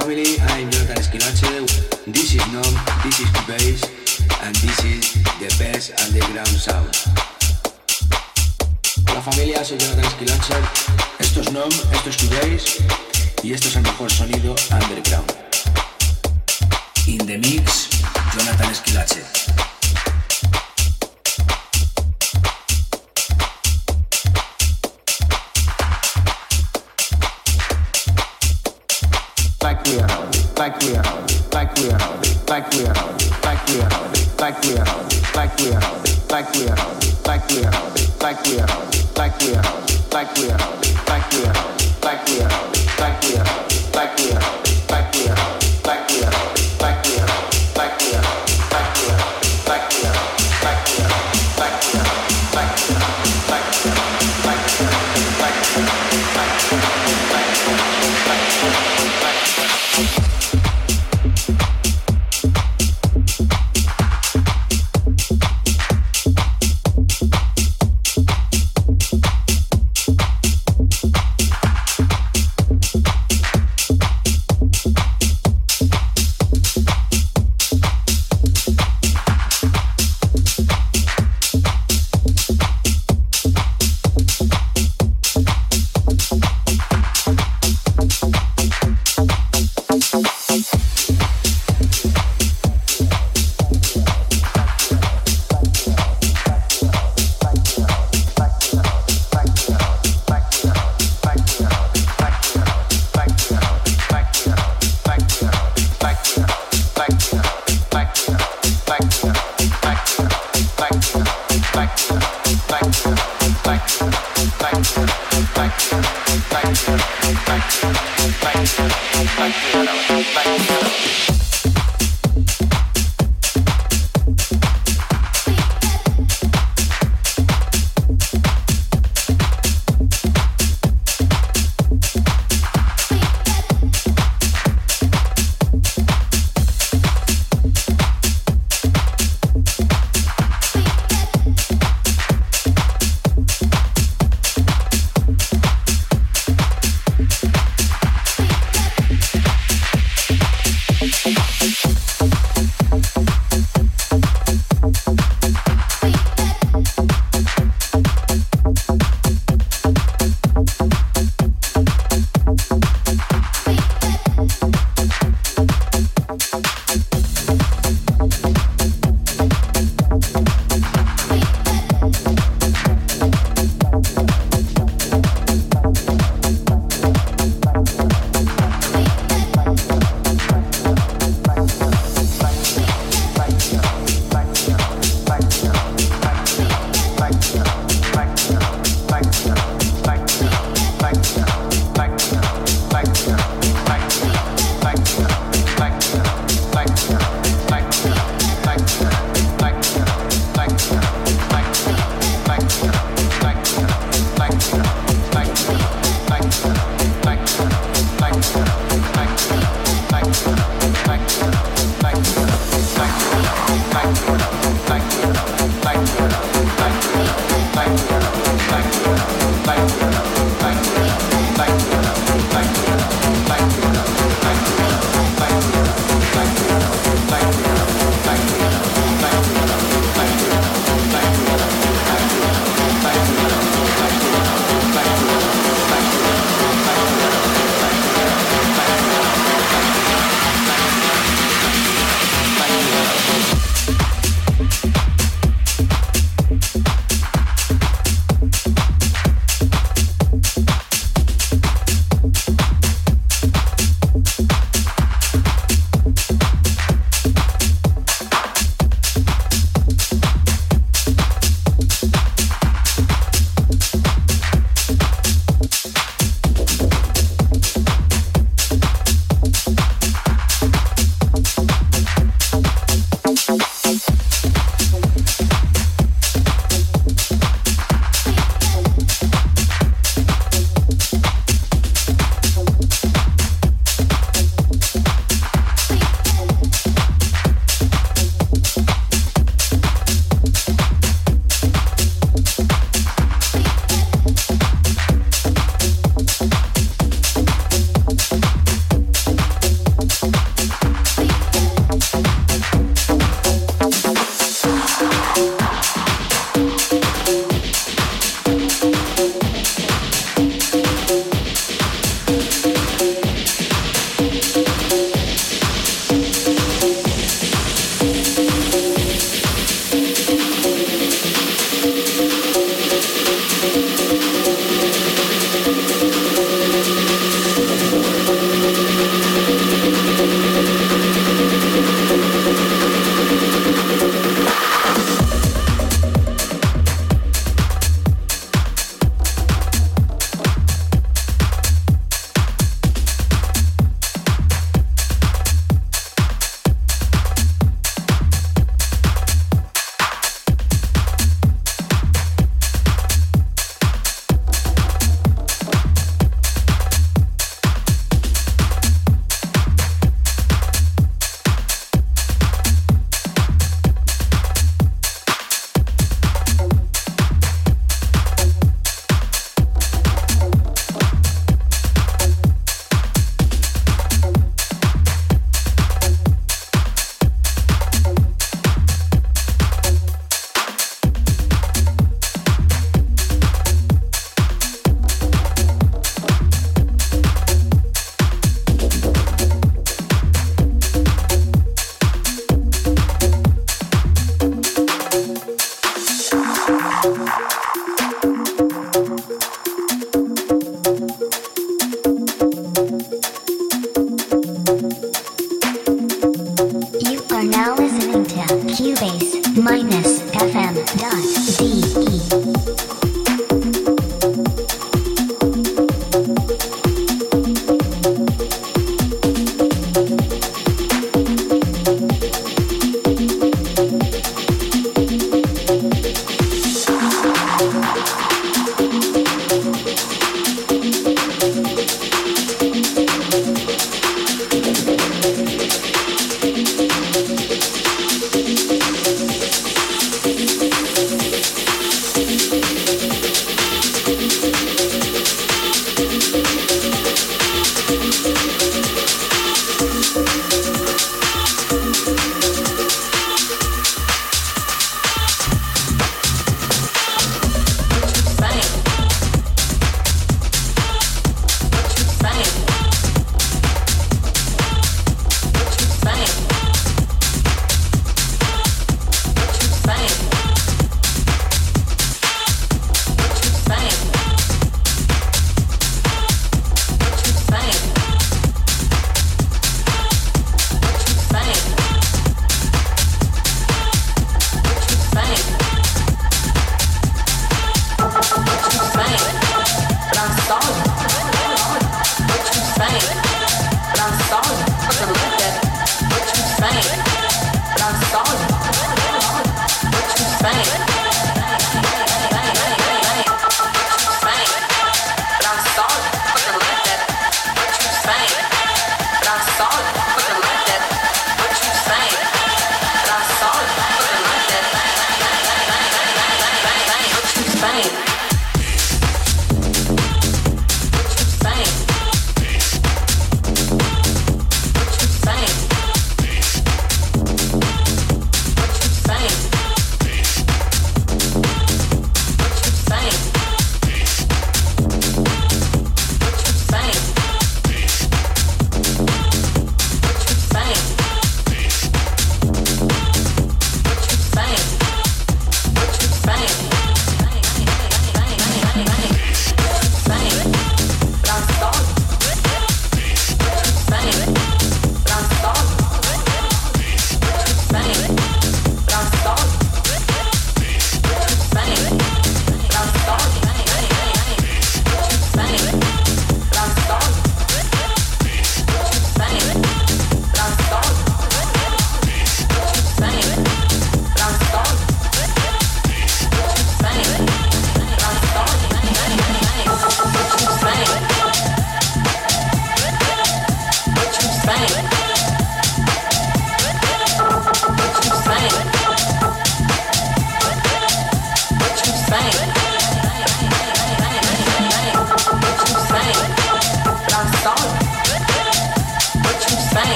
family, I am Jonathan Esquinache. This is Nom, this is Bass, and this is the best underground sound. Hola familia, soy Jonathan Esquinache. Esto es Nom, esto es Cubase, y esto es el mejor sonido underground. In the mix, Jonathan Esquilache. like we are like we are like we are like we are like we are like we are like we are like we are like we are like we are like we are Thank you,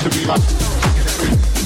to be my